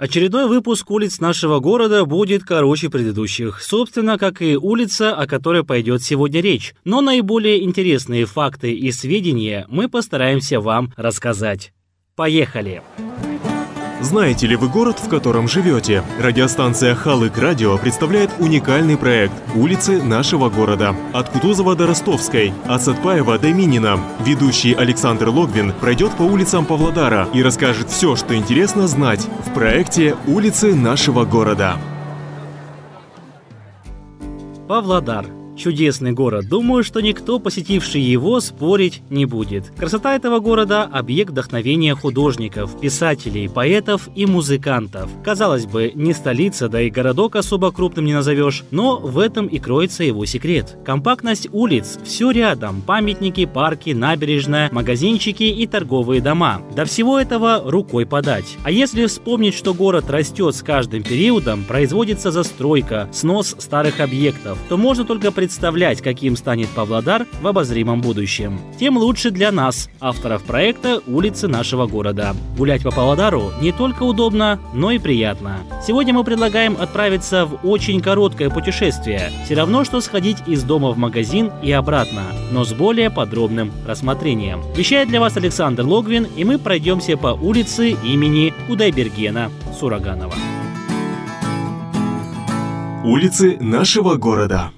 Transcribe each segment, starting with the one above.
Очередной выпуск улиц нашего города будет короче предыдущих, собственно, как и улица, о которой пойдет сегодня речь. Но наиболее интересные факты и сведения мы постараемся вам рассказать. Поехали! Знаете ли вы город, в котором живете? Радиостанция Халык Радио представляет уникальный проект «Улицы нашего города». От Кутузова до Ростовской, от Сатпаева до Минина. Ведущий Александр Логвин пройдет по улицам Павлодара и расскажет все, что интересно знать в проекте «Улицы нашего города». Павлодар – Чудесный город. Думаю, что никто, посетивший его, спорить не будет. Красота этого города – объект вдохновения художников, писателей, поэтов и музыкантов. Казалось бы, не столица, да и городок особо крупным не назовешь, но в этом и кроется его секрет. Компактность улиц – все рядом. Памятники, парки, набережная, магазинчики и торговые дома. До всего этого рукой подать. А если вспомнить, что город растет с каждым периодом, производится застройка, снос старых объектов, то можно только представить, представлять, каким станет Павлодар в обозримом будущем. Тем лучше для нас, авторов проекта «Улицы нашего города». Гулять по Павлодару не только удобно, но и приятно. Сегодня мы предлагаем отправиться в очень короткое путешествие. Все равно, что сходить из дома в магазин и обратно, но с более подробным рассмотрением. Вещает для вас Александр Логвин, и мы пройдемся по улице имени Кудайбергена Сураганова. Улицы нашего города.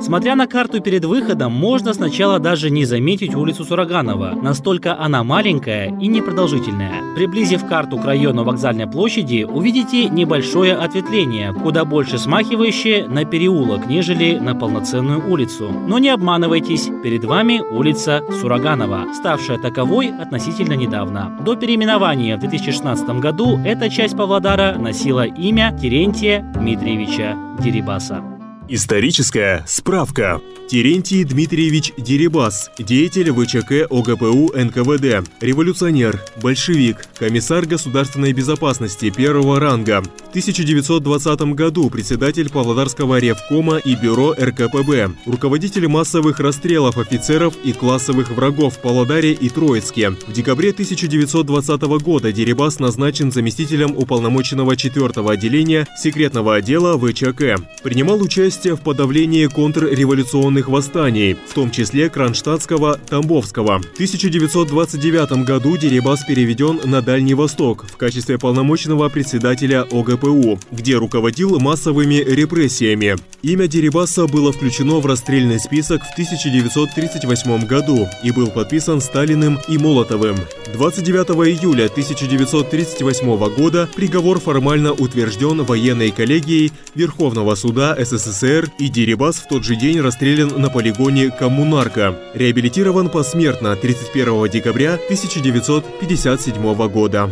Смотря на карту перед выходом, можно сначала даже не заметить улицу Сураганова, настолько она маленькая и непродолжительная. Приблизив карту к району вокзальной площади, увидите небольшое ответвление, куда больше смахивающее на переулок, нежели на полноценную улицу. Но не обманывайтесь, перед вами улица Сураганова, ставшая таковой относительно недавно. До переименования в 2016 году эта часть Павлодара носила имя Терентия Дмитриевича Дерибаса. Историческая справка. Терентий Дмитриевич Дерибас, деятель ВЧК ОГПУ НКВД, революционер, большевик, комиссар государственной безопасности первого ранга. В 1920 году председатель Павлодарского ревкома и бюро РКПБ, руководитель массовых расстрелов офицеров и классовых врагов в Павлодаре и Троицке. В декабре 1920 года Дерибас назначен заместителем уполномоченного 4 отделения секретного отдела ВЧК. Принимал участие участие в подавлении контрреволюционных восстаний, в том числе Кронштадтского, Тамбовского. В 1929 году Дерибас переведен на Дальний Восток в качестве полномочного председателя ОГПУ, где руководил массовыми репрессиями. Имя Дерибаса было включено в расстрельный список в 1938 году и был подписан Сталиным и Молотовым. 29 июля 1938 года приговор формально утвержден военной коллегией Верховного суда СССР СССР и Дерибас в тот же день расстрелян на полигоне Коммунарка. Реабилитирован посмертно 31 декабря 1957 года.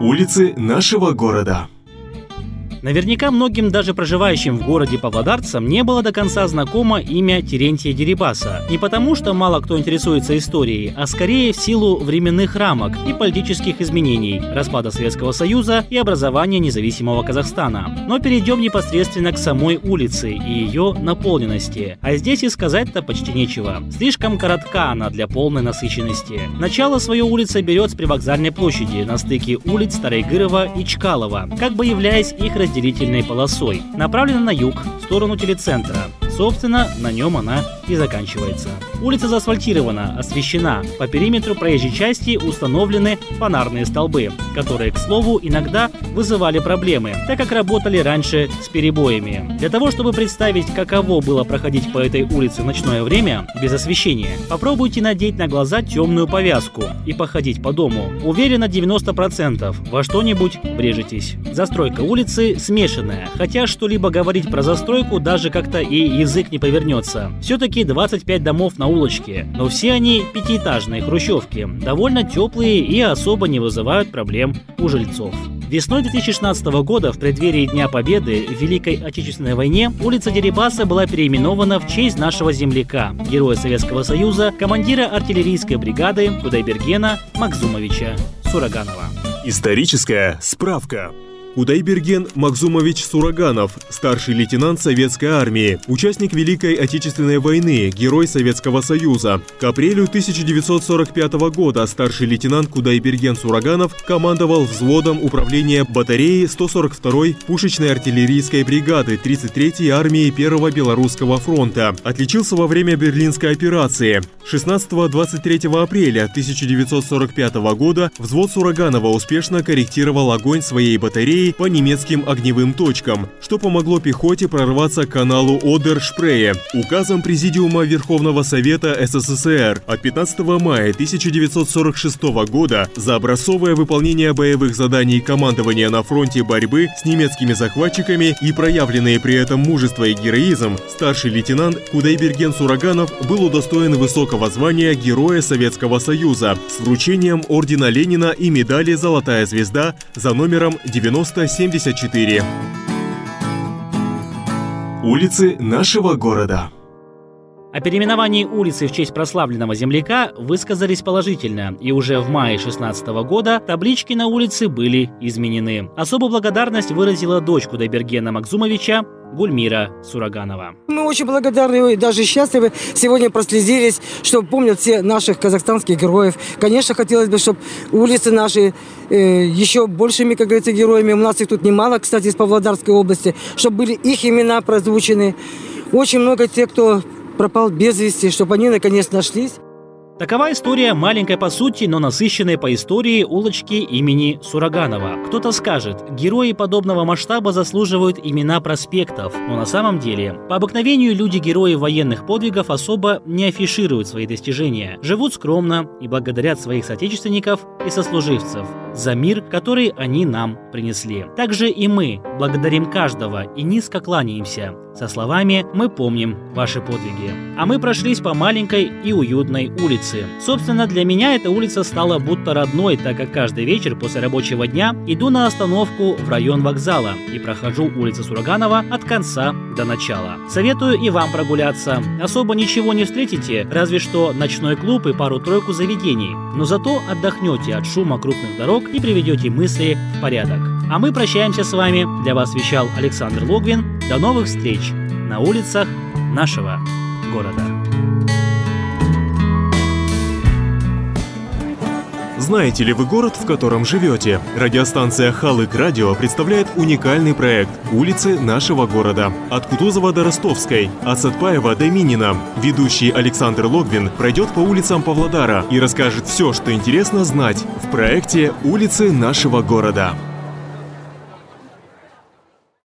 Улицы нашего города. Наверняка многим даже проживающим в городе Павлодарцам не было до конца знакомо имя Терентия Дерибаса. Не потому, что мало кто интересуется историей, а скорее в силу временных рамок и политических изменений, распада Советского Союза и образования независимого Казахстана. Но перейдем непосредственно к самой улице и ее наполненности. А здесь и сказать-то почти нечего. Слишком коротка она для полной насыщенности. Начало свою улица берет с привокзальной площади на стыке улиц Старайгырова и Чкалова, как бы являясь их разделительной полосой, направлена на юг, в сторону телецентра. Собственно, на нем она и заканчивается. Улица заасфальтирована, освещена. По периметру проезжей части установлены фонарные столбы, которые, к слову, иногда вызывали проблемы, так как работали раньше с перебоями. Для того, чтобы представить, каково было проходить по этой улице в ночное время, без освещения, попробуйте надеть на глаза темную повязку и походить по дому. Уверенно 90% во что-нибудь врежетесь. Застройка улицы смешанная, хотя что-либо говорить про застройку даже как-то и язык не повернется. Все-таки 25 домов на улочке, но все они пятиэтажные хрущевки, довольно теплые и особо не вызывают проблем у жильцов. Весной 2016 года, в преддверии Дня Победы в Великой Отечественной войне, улица Дерибаса была переименована в честь нашего земляка, героя Советского Союза, командира артиллерийской бригады Кудайбергена Макзумовича Сураганова. Историческая справка. Кудайберген Макзумович Сураганов, старший лейтенант Советской армии, участник Великой Отечественной войны, герой Советского Союза. К апрелю 1945 года старший лейтенант Кудайберген Сураганов командовал взводом управления батареи 142-й пушечной артиллерийской бригады 33-й армии Первого Белорусского фронта. Отличился во время Берлинской операции. 16-23 апреля 1945 года взвод Сураганова успешно корректировал огонь своей батареи по немецким огневым точкам, что помогло пехоте прорваться к каналу Одер-Шпрее. Указом Президиума Верховного Совета СССР от 15 мая 1946 года за образцовое выполнение боевых заданий командования на фронте борьбы с немецкими захватчиками и проявленные при этом мужество и героизм, старший лейтенант Кудайберген Сураганов был удостоен высокого звания Героя Советского Союза с вручением Ордена Ленина и медали «Золотая звезда» за номером 9074. Улицы нашего города. О переименовании улицы в честь прославленного земляка высказались положительно, и уже в мае 16 года таблички на улице были изменены. Особую благодарность выразила дочь Кудайбергена Макзумовича Гульмира Сураганова. Мы очень благодарны и даже счастливы. Сегодня прослезились, что помнят все наших казахстанских героев. Конечно, хотелось бы, чтобы улицы наши э, еще большими, как говорится, героями. У нас их тут немало, кстати, из Павлодарской области. Чтобы были их имена прозвучены. Очень много тех, кто пропал без вести, чтобы они наконец нашлись. Такова история маленькой по сути, но насыщенной по истории улочки имени Сураганова. Кто-то скажет, герои подобного масштаба заслуживают имена проспектов, но на самом деле, по обыкновению люди-герои военных подвигов особо не афишируют свои достижения, живут скромно и благодарят своих соотечественников и сослуживцев за мир, который они нам принесли. Также и мы благодарим каждого и низко кланяемся со словами «Мы помним ваши подвиги». А мы прошлись по маленькой и уютной улице. Собственно, для меня эта улица стала будто родной, так как каждый вечер после рабочего дня иду на остановку в район вокзала и прохожу улицу Сураганова от конца до начала. Советую и вам прогуляться. Особо ничего не встретите, разве что ночной клуб и пару-тройку заведений. Но зато отдохнете от шума крупных дорог и приведете мысли в порядок. А мы прощаемся с вами. Для вас вещал Александр Логвин. До новых встреч на улицах нашего города. Знаете ли вы город, в котором живете? Радиостанция Халык Радио представляет уникальный проект «Улицы нашего города». От Кутузова до Ростовской, от Сатпаева до Минина. Ведущий Александр Логвин пройдет по улицам Павлодара и расскажет все, что интересно знать в проекте «Улицы нашего города».